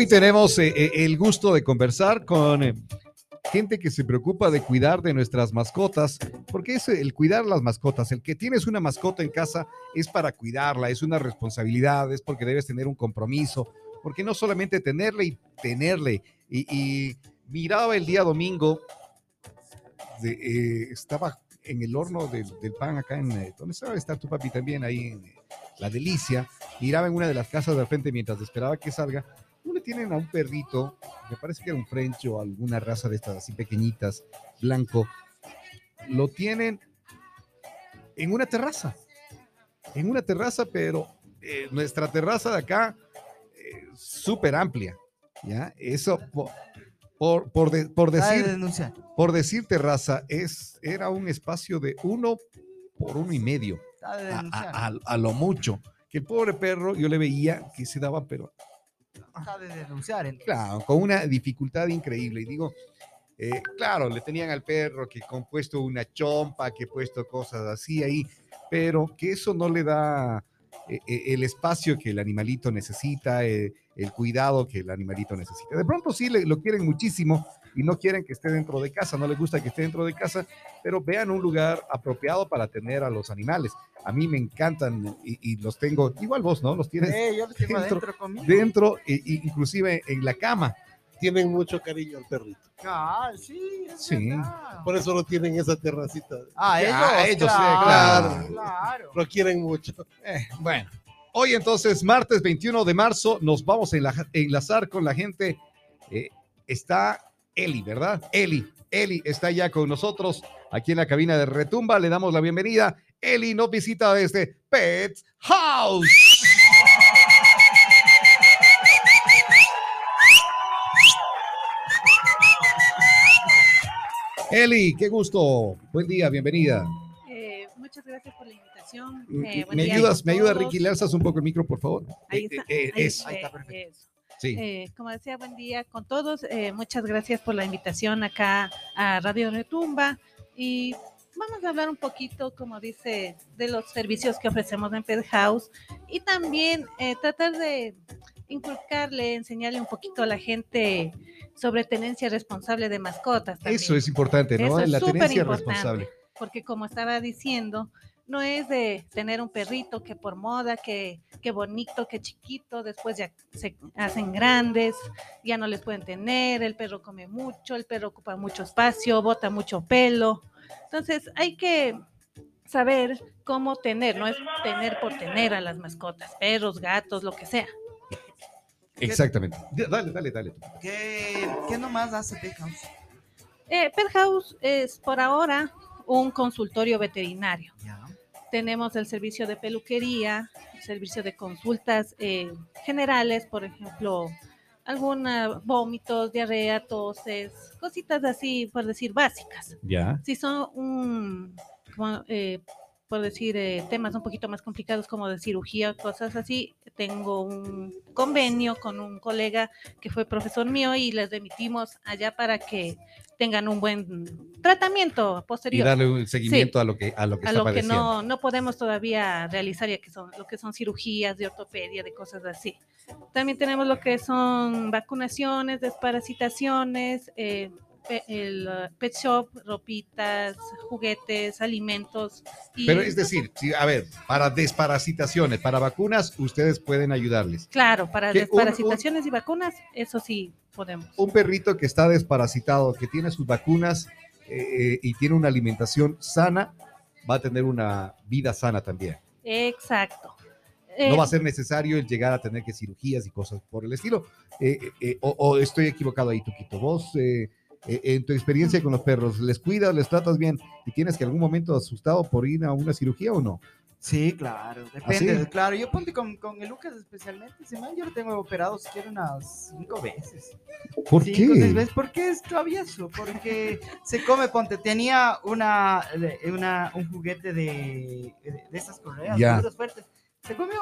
Hoy tenemos eh, eh, el gusto de conversar con eh, gente que se preocupa de cuidar de nuestras mascotas, porque es el cuidar las mascotas. El que tienes una mascota en casa es para cuidarla, es una responsabilidad, es porque debes tener un compromiso, porque no solamente tenerle y tenerle. Y, y miraba el día domingo, de, eh, estaba en el horno del, del pan acá en, eh, ¿dónde estaba? Está tu papi también, ahí en La Delicia. Miraba en una de las casas de frente mientras esperaba que salga. Tienen a un perrito, me parece que era un French o alguna raza de estas así pequeñitas, blanco. Lo tienen en una terraza. En una terraza, pero eh, nuestra terraza de acá, eh, súper amplia. ¿Ya? Eso, po- por, por, de- por decir, denunciar. por decir terraza, es, era un espacio de uno por uno y medio, a, a- a- a lo mucho. Que el pobre perro, yo le veía que se daba, pero Cabe denunciar. entonces. claro, con una dificultad increíble. Y digo, eh, claro, le tenían al perro que compuesto una chompa, que puesto cosas así ahí, pero que eso no le da eh, eh, el espacio que el animalito necesita, eh, el cuidado que el animalito necesita. De pronto sí le- lo quieren muchísimo y no quieren que esté dentro de casa, no les gusta que esté dentro de casa, pero vean un lugar apropiado para tener a los animales. A mí me encantan y, y los tengo, igual vos, ¿no? Los tienes Eh, yo lo tengo dentro- dentro, e- e inclusive en la cama. tienen mucho cariño al perrito. Ah, sí, es Sí. verdad. Por eso no tienen esa terracita. Ah, ellos, Ah, ellos, sí, claro, claro. claro. Lo quieren mucho. Eh, bueno, hoy entonces, martes 21 de marzo, nos vamos a enla- enlazar con la gente. Eh, está Eli, ¿verdad? Eli, Eli está ya con nosotros aquí en la cabina de Retumba. Le damos la bienvenida. Eli nos visita desde Pet House. Eli, qué gusto. Buen día, bienvenida. Eh, muchas gracias por la invitación. Mm, Eh, buen ¿Me ayudas, me ayuda todos. Ricky? ¿Le alzas un poco el micro, por favor? Ahí Eh, está, eh, ahí eso. Ahí está, perfecto. eso. Sí. Eh, como decía, buen día con todos. Eh, muchas gracias por la invitación acá a Radio Retumba. Y vamos a hablar un poquito, como dice, de los servicios que ofrecemos en Pet House y también eh, tratar de inculcarle, enseñarle un poquito a la gente sobre tenencia responsable de mascotas. también. Eso es importante, ¿no? Eso es la tenencia importante. responsable. porque como estaba diciendo, no es de tener un perrito que por moda, que, que bonito, que chiquito, después ya se hacen grandes, ya no les pueden tener, el perro come mucho, el perro ocupa mucho espacio, bota mucho pelo. Entonces hay que saber cómo tener, no es tener por tener a las mascotas, perros, gatos, lo que sea. Exactamente. Dale, dale, dale. ¿Qué, ¿Qué nomás hace Pet House? Eh, Pet House es por ahora un consultorio veterinario. Tenemos el servicio de peluquería, el servicio de consultas eh, generales, por ejemplo, alguna vómitos, diarrea, toses, cositas así, por decir, básicas. Ya. Si son un, como, eh, por decir, eh, temas un poquito más complicados como de cirugía, cosas así, tengo un convenio con un colega que fue profesor mío y les remitimos allá para que tengan un buen tratamiento Y posterior darle un seguimiento a lo que a lo que a está lo que no, no podemos todavía realizar, ya que son lo que son cirugías de ortopedia, de cosas así. También tenemos lo que son vacunaciones, desparasitaciones, eh, el uh, pet shop, ropitas, juguetes, alimentos. Y, Pero es decir, sí, a ver, para desparasitaciones, para vacunas, ustedes pueden ayudarles. claro, para que un- un- desparasitaciones y vacunas, eso sí podemos. Un perrito que está desparasitado, que tiene sus vacunas eh, eh, y tiene una alimentación sana, va a tener una vida sana también. Exacto. No Eh, va a ser necesario el llegar a tener que cirugías y cosas por el estilo. Eh, eh, eh, o, o estoy equivocado ahí, Tuquito. Vos, eh, eh, en tu experiencia con los perros, ¿les cuidas, les tratas bien y tienes que algún momento asustado por ir a una cirugía o no? Sí, claro, depende. ¿Ah, sí? Claro, yo ponte con, con el Lucas especialmente, ese man yo lo tengo operado siquiera unas cinco veces. ¿Por Cinco, seis qué? veces, porque es travieso, porque se come, ponte, tenía una, de- una un juguete de, de, de esas correas, duras, fuertes, se comió.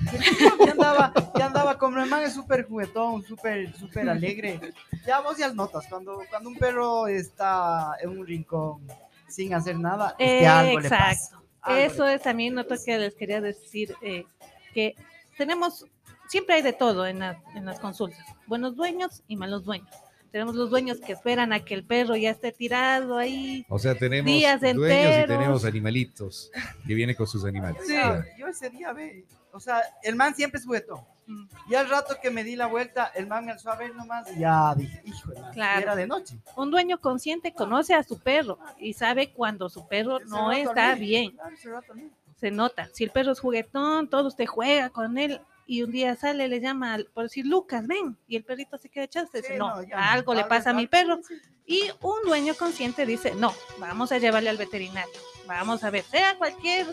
Ya andaba, ya andaba como el man es súper juguetón, súper, súper alegre. Ya vos ya notas, cuando, cuando un perro está en un rincón sin hacer nada, es que algo le pasa. Exacto. algo le Eso es también otro que les quería decir, eh, que tenemos siempre hay de todo en, la- en las consultas, buenos dueños y malos dueños. Tenemos los dueños que esperan a que el perro ya esté tirado ahí. O sea, tenemos Días dueños y enteros. tenemos animalitos que vienen con sus animales. Sí, Ya. Yo ese día, ve, o sea, el man siempre es juguetón. Mm, Y al rato que me di la vuelta, el man me alzó a ver nomás y ya dije, hijo de madre", Claro. era de noche. Un dueño consciente conoce a su perro y sabe cuando su perro Ese no está bien. claro, medio. Se nota. Si el perro es juguetón, todo usted juega con él y un día sale, le llama, por decir, Lucas, ven, y el perrito se queda echado, usted dice, Sí, no, algo le pasa a mi perro. sí, sí. Y un dueño consciente dice, no, vamos a llevarle al veterinario. Vamos a ver, sea cualquier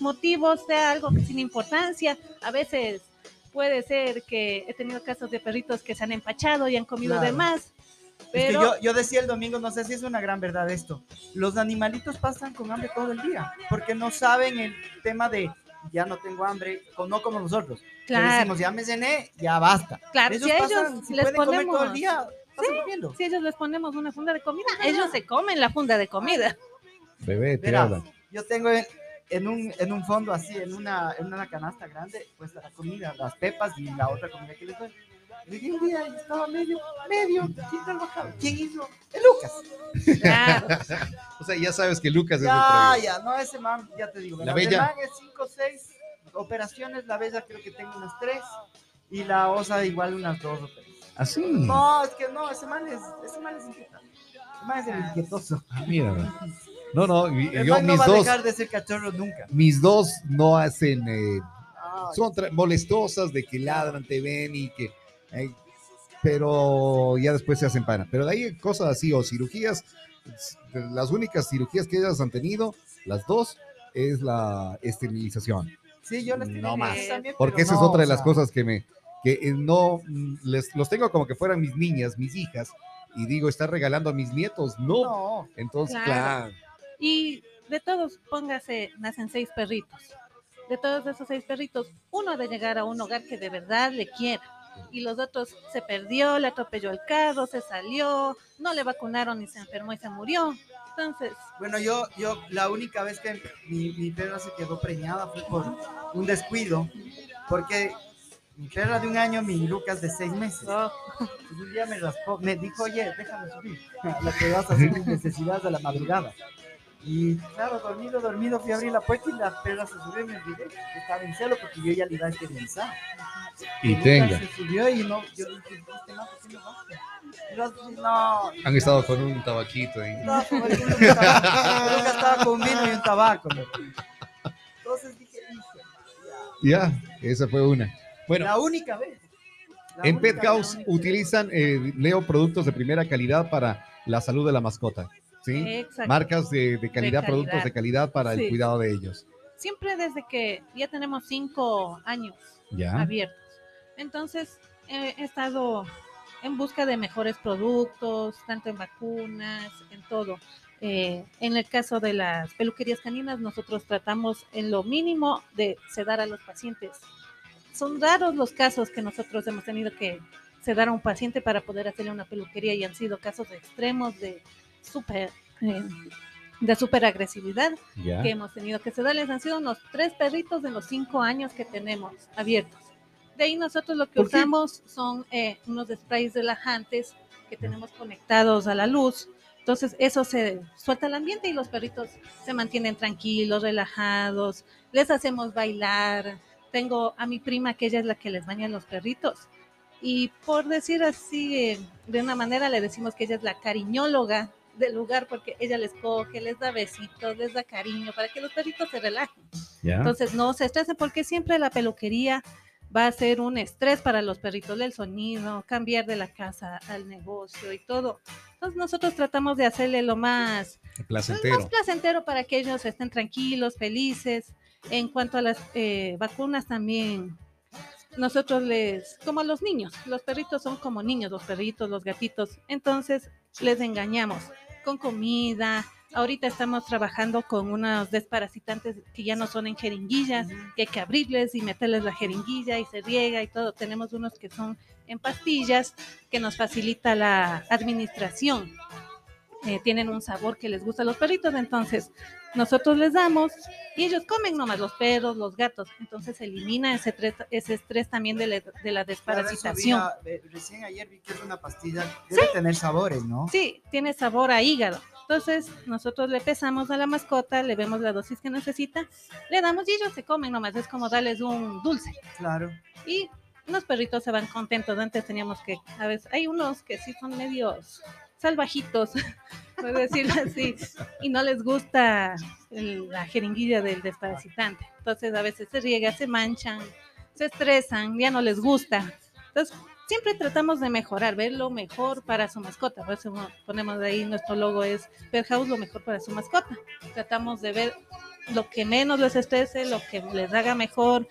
motivo, sea algo que sin importancia. A veces puede ser que he tenido casos de perritos que se han empachado y han comido de Claro. más. Es que Pero yo, yo decía el domingo, no sé si es una gran verdad esto, los animalitos pasan con hambre todo el día, porque no saben el tema de ya no tengo hambre, o no como nosotros. Claro, decimos, ya me cené, ya basta. claro, ellos si a ellos pasan, si les pueden comer ponemos, todo el día, pasan comiendo. si ellos les ponemos una funda de comida, ellos se comen la funda de comida. Bebé, te Verás, yo tengo en, en un, en un fondo así, en una, en una canasta grande, pues la comida, las pepas y la otra comida que les doy. Llegué un día y estaba medio, medio, ¿quién trabajaba? ¿Quién hizo? El Lucas. Claro, O sea, ya sabes que Lucas es el Ya, ya, no, ese man, ya te digo. La bella. El man es 5 o 6 operaciones, la bella creo que tengo unas 3 y la osa igual unas 2 o 3. Así. No, es que no, ese man es, ese man es inquietante. Ese man es el inquietoso. Ah, mira. No, no, El yo man no mis va a dejar de ser cachorro nunca. mis dos no hacen, eh, Ay, son molestosas de que ladran, te ven y que, pero ya después se hacen pana. Pero de ahí cosas así o cirugías, las únicas cirugías que ellas han tenido, las dos, es la esterilización. sí, yo les no tengo más. también, Porque esa es otra de o las sea, cosas que me, que eh, no, mm, les, los tengo como que fueran mis niñas, mis hijas, y digo, está regalando a mis nietos, no. No, Entonces, Claro. claro. Y de todos, póngase, nacen seis perritos. De todos esos seis perritos, uno ha de llegar a un hogar que de verdad le quiera. Y los otros se perdió, le atropelló el carro, se salió, no le vacunaron y se enfermó y se murió. Entonces, Bueno, yo, yo la única vez que mi, mi perra se quedó preñada fue por un descuido, porque mi perra de un año, mi Lucas de seis meses. oh, un día me raspó, me dijo, oye, déjame subir, la que vas a hacer mis necesidades a la madrugada. Y claro, dormido, dormido, fui a abrir la puerta y la perra se subió y me olvidé. que Estaba en celo porque yo ya le iba a esterilizar. Y tenga. Se subió y no, yo dije, este Han estado con un tabaquito ahí. no, estaba, con vino y un tabaco. ¿no? Entonces dije, hijo, Ya, esa fue una. ya. Bueno, la única vez. La en única, Pet House utilizan, eh, Leo, productos de primera calidad para la salud de la mascota. ¿Sí? exacto. Marcas de, de calidad, calidad. productos de calidad para el cuidado de ellos. Siempre desde que ya tenemos cinco años Ya. abiertos. Entonces, eh, he estado en busca de mejores productos, tanto en vacunas, en todo. Eh, en el caso de las peluquerías caninas, nosotros tratamos en lo mínimo de sedar a los pacientes. Son raros los casos que nosotros hemos tenido que sedar a un paciente para poder hacerle una peluquería y han sido casos extremos de súper eh, de super agresividad Ya. que hemos tenido que sedarles han sido unos tres perritos en los cinco años que tenemos abiertos. De ahí nosotros lo que ¿Por qué? usamos son eh, unos sprays relajantes que tenemos conectados a la luz. Entonces eso se suelta al ambiente y los perritos se mantienen tranquilos, relajados. Les hacemos bailar. Tengo a mi prima que ella es la que les baña a los perritos. Y por decir así, eh, de una manera le decimos que ella es la cariñóloga del lugar porque ella les coge, les da besitos, les da cariño para que los perritos se relajen. Entonces no se estresen porque siempre la peluquería va a ser un estrés para los perritos, el sonido, cambiar de la casa al negocio y todo. Entonces nosotros tratamos de hacerle lo más, lo más Placentero. placentero para que ellos estén tranquilos, felices. En cuanto a las eh, vacunas también, nosotros les, como a los niños, los perritos son como niños, los perritos, los gatitos, entonces les engañamos con comida. Ahorita estamos trabajando con unos desparasitantes que ya no son en jeringuillas, que hay que abrirles y meterles la jeringuilla y se riega y todo. Tenemos unos que son en pastillas que nos facilita la administración. Eh, tienen un sabor que les gusta a los perritos, entonces nosotros les damos y ellos comen nomás los perros, los gatos, entonces elimina ese, estrés- ese estrés también de la, de la Claro, eso desparasitación. vi, recién ayer vi que es una pastilla, debe tener sabores, ¿no? Sí, tiene sabor a hígado. Entonces, nosotros le pesamos a la mascota, le vemos la dosis que necesita, le damos y ellos se comen nomás, es como darles un dulce. Claro. Y los perritos se van contentos. Antes teníamos que, a veces, hay unos que sí son medios salvajitos, por decirlo así, y no les gusta la jeringuilla del desparasitante. Entonces, a veces se riega, se manchan, se estresan, ya no les gusta. Entonces, siempre tratamos de mejorar, ver lo mejor para su mascota. Por eso ponemos ahí nuestro logo es lo mejor para su mascota. Tratamos de ver lo que menos les estrese, lo que les haga mejor,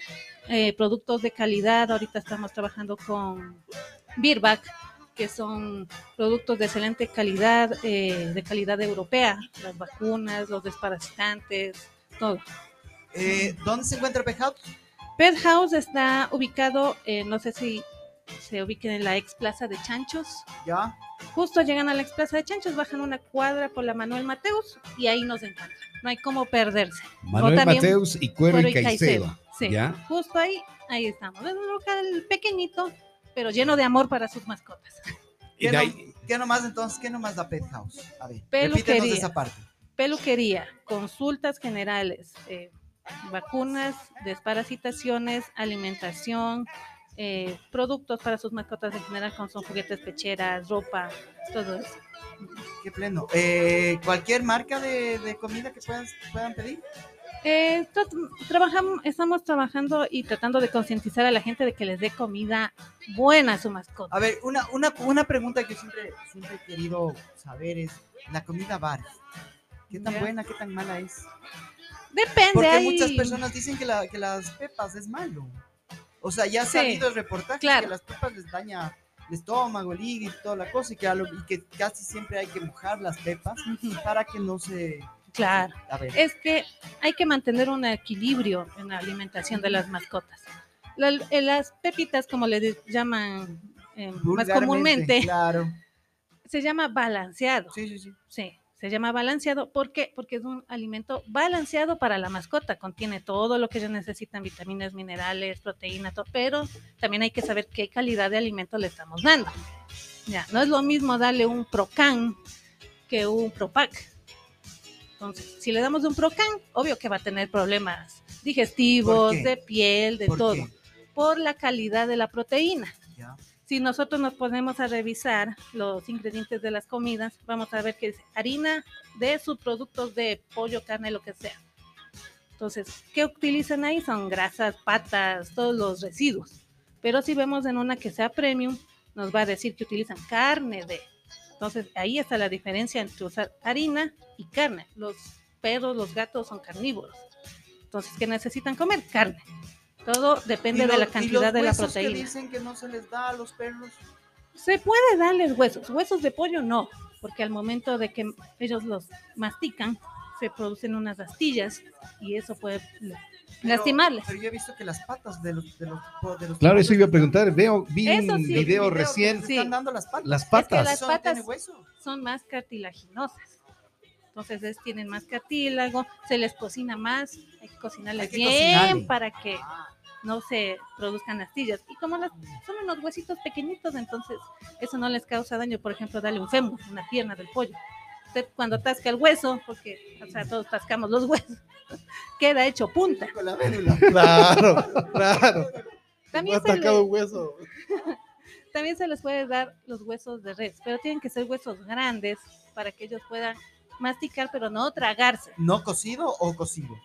eh, productos de calidad. Ahorita estamos trabajando con Birback, que son productos de excelente calidad, eh, de calidad europea, las vacunas, los desparasitantes, todo. Eh, ¿Dónde se encuentra Pet House? Pet House está ubicado, eh, no sé si se ubiquen en la ex plaza de Chanchos. ¿Ya? Justo llegan a la ex plaza de Chanchos, bajan una cuadra por la Manuel Mateus y ahí nos encuentran. No hay cómo perderse. Manuel también Mateus y Cuero, Cuero y Caicedo. Sí, ¿Ya? justo ahí, ahí estamos. Es un local pequeñito, pero lleno de amor para sus mascotas. Y ¿Qué, no- qué nomás entonces? ¿Qué nomás da Pet House? A ver, Peluquería. esa parte. Peluquería, consultas generales, eh, vacunas, desparasitaciones, alimentación, eh, productos para sus mascotas en general, como son juguetes, pecheras, ropa, todo eso. Qué pleno. Eh, ¿Cualquier marca de, de comida que puedan, puedan pedir? Eh, tra- trabajamos, estamos trabajando y tratando de concientizar a la gente de que les dé comida buena a su mascota. A ver, una, una, una pregunta que siempre, siempre he querido saber es, la comida bar, ¿qué tan buena, qué tan mala es? Depende. Porque hay- muchas personas dicen que, la, que las pepas es malo. O sea, ya ha Sí, salido el reportaje claro. que las pepas les daña el estómago, el hígado y toda la cosa, y que, y que casi siempre hay que mojar las pepas para que no se... Claro. Es que hay que mantener un equilibrio en la alimentación de las mascotas. La- eh, las pepitas, como le llaman eh, más comúnmente, Claro. se llama balanceado. Sí, sí, sí. Sí, se llama balanceado. ¿Por qué? Porque es un alimento balanceado para la mascota. Contiene todo lo que ellos necesitan, vitaminas, minerales, proteínas, todo, pero también hay que saber qué calidad de alimento le estamos dando. Ya, no es lo mismo darle un Procan que un Propac. Entonces, si le damos un Procan, obvio que va a tener problemas digestivos, de piel, de ¿Por todo, qué? por la calidad de la proteína Ya. si nosotros nos ponemos a revisar los ingredientes de las comidas, vamos a ver que dice harina de subproductos de pollo, carne, lo que sea. Entonces, ¿qué utilizan ahí? Son grasas, patas, todos los residuos. Pero si vemos en una que sea premium, nos va a decir que utilizan carne de. Entonces, ahí está la diferencia entre usar harina y carne. Los perros, los gatos son carnívoros. Entonces, ¿qué necesitan comer? Carne. Todo depende ¿Y de la cantidad de la huesos que proteína. dicen que no se les da a los perros. Se puede darles huesos, huesos de pollo no, porque al momento de que ellos los mastican, se producen unas astillas y eso puede Pero- lastimarles. Pero yo he visto que las patas de los... De los, de los Claro, eso iba a preguntar. Veo, vi un video recién. Sí. Están dando las patas. Las que patas. las patas- tiene hueso. Son más cartilaginosas. Entonces es- tienen más cartílago, se les cocina más, hay que cocinarles Hay que bien cocinarle. para que Ah, no se produzcan astillas. Y como las, son unos huesitos pequeñitos, entonces eso no les causa daño. Por ejemplo, darle un fémur, una pierna del pollo. Usted cuando tasca el hueso, porque o sea, todos tascamos los huesos, queda hecho punta. con la médula. Claro, claro. También se, le- atacado un hueso. también se les puede dar los huesos de res, pero tienen que ser huesos grandes para que ellos puedan masticar, pero no tragarse. ¿No cocido o cocido?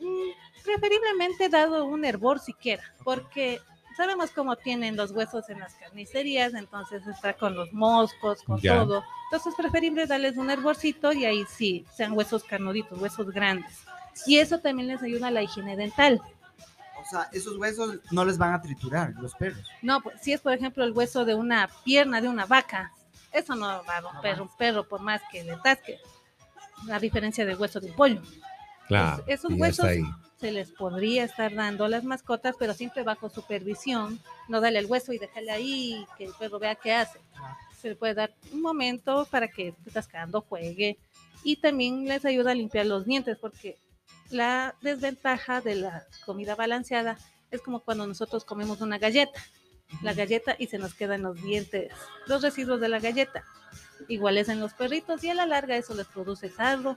Mm, preferiblemente dado un hervor siquiera, porque sabemos cómo tienen los huesos en las carnicerías, entonces está con los moscos, con Ya. todo. Entonces es preferible darles un hervorcito y ahí sí, sean huesos carnuditos, huesos grandes. Y eso también les ayuda a la higiene dental. O sea, esos huesos no les van a triturar los perros. No, pues si es por ejemplo el hueso de una pierna de una vaca, eso no va a romper un perro por más que le tasque. A diferencia del hueso de un pollo. Claro. esos y ya huesos- está ahí. Se les podría estar dando a las mascotas, pero siempre bajo supervisión. No darle el hueso y dejarle ahí que el perro vea qué hace. Se le puede dar un momento para que cascando juegue y también les ayuda a limpiar los dientes porque la desventaja de la comida balanceada es como cuando nosotros comemos una galleta, la galleta y se nos quedan los dientes, los residuos de la galleta. Igual es en los perritos y a la larga eso les produce sarro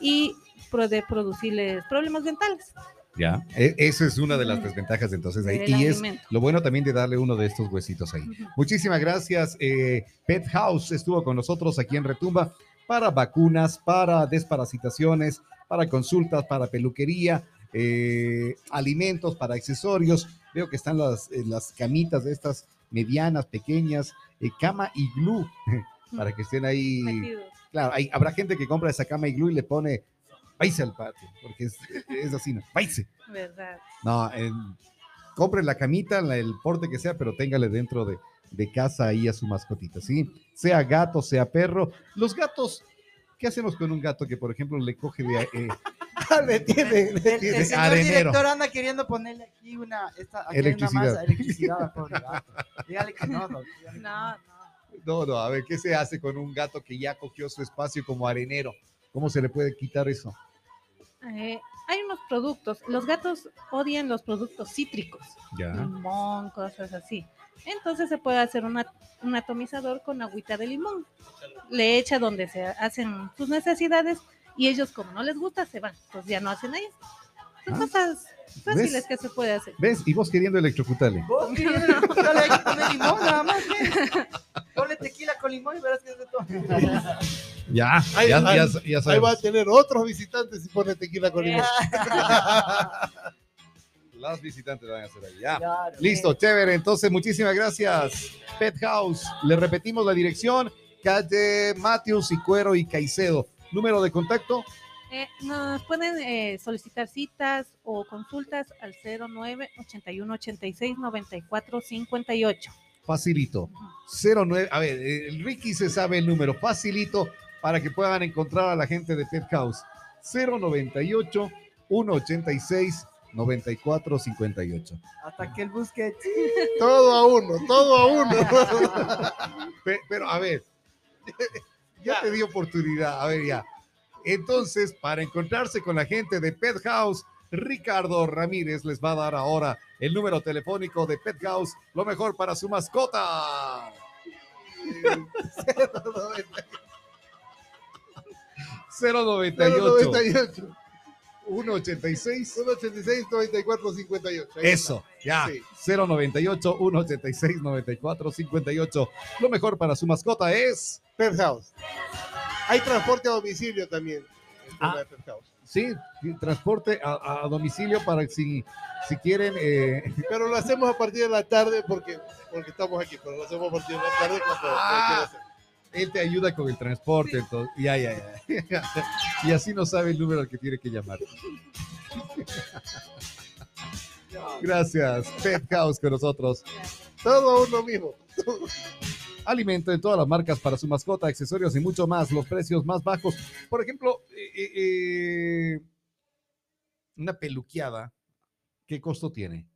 y puede producirles problemas dentales. Ya, e- esa es una de las desventajas entonces ahí. Y es lo bueno también de darle uno de estos huesitos ahí. Muchísimas gracias. eh, Pet House estuvo con nosotros aquí en Retumba para vacunas, para desparasitaciones, para consultas, para peluquería, eh, alimentos, para accesorios. Veo que están las, eh, las camitas de estas medianas, pequeñas, eh, cama y glue, para que estén ahí. Metidos. Claro, hay- habrá gente que compra esa cama y glue y le pone, váyase al patio, porque es, es así, ¿no? Váyase. ¿Verdad? No, en- compre la camita, la- el porte que sea, pero téngale dentro de, de casa ahí a su mascotita, ¿sí? Sea gato, sea perro. Los gatos, ¿qué hacemos con un gato que, por ejemplo, le coge de... eh, le tiene, El, le el tiene. señor arenero. director anda queriendo ponerle aquí una, esta, aquí Electricidad. Una masa, electricidad pobre gato. Dígale que no, no. dígale que No, no. No, no, a ver, ¿qué se hace con un gato que ya cogió su espacio como arenero? ¿Cómo se le puede quitar eso? Eh, hay unos productos, los gatos odian los productos cítricos, Ya. limón, cosas así. Entonces se puede hacer una- un atomizador con agüita de limón. Le echa donde se hacen sus necesidades y ellos como no les gusta se van, pues ya no hacen ahí. Son Ah. cosas fáciles ¿Ves? que se puede hacer. ¿Ves? Y vos queriendo electrocutarle. Vos queriendo electrocutarle, que poner limón nada más. Ponle tequila con limón y verás que es de todo. Ya, Ahí- ya, ahí- ya, ya Ahí va a tener otros visitantes si pone tequila con limón. Las visitantes van a hacer ahí, ya. Claro. Listo, chévere. Entonces, muchísimas gracias. Pet House. Le repetimos la dirección. Calle Matthews y Cuero y Caicedo. Número de contacto. Eh, nos pueden eh, solicitar citas o consultas al 09 81 86 94 58. Facilito. 09. A ver, eh, el Ricky se sabe el número. Facilito para que puedan encontrar a la gente de Pet House. 098 186 9458. Hasta que él busque. Todo a uno, todo a uno. Pe- Pero, a ver, ya te di oportunidad. A ver, ya. Entonces, para encontrarse con la gente de Pet House, Ricardo Ramírez les va a dar ahora el número telefónico de Pet House, lo mejor para su mascota. 098 98, 186 186, 94, 58. Ahí Eso, ya. Sí. 098 186 94 58. Lo mejor para su mascota es. Pet House. Hay transporte a domicilio también. en Ah. Pet House. Sí, transporte a, a domicilio para si, si quieren. eh, Pero lo hacemos a partir de la tarde porque, porque estamos aquí, pero lo hacemos a partir de la tarde cuando Ah. él te ayuda con el transporte. Entonces, ya, ya, ya. y así no sabe el número al que tiene que llamar. Gracias, Pet House con nosotros. Todo uno mismo. Alimento en todas las marcas para su mascota, accesorios y mucho más. Los precios más bajos. Por ejemplo, eh, eh, eh, una peluqueada, ¿qué costo tiene?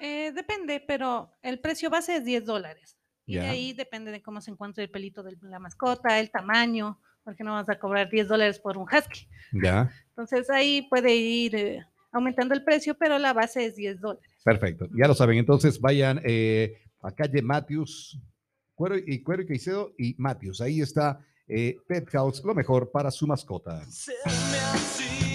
Eh, depende, pero el precio base es 10 dólares. Y de ahí depende de cómo se encuentre el pelito de la mascota, el tamaño, porque no vas a cobrar 10 dólares por un husky. Ya. Entonces ahí puede ir eh, aumentando el precio, pero la base es 10 dólares. Perfecto, ya lo saben. Entonces vayan eh, a calle Matthews, Cuero y Cuero y Caicedo y Matthews. Ahí está eh, Pet House, lo mejor para su mascota. Así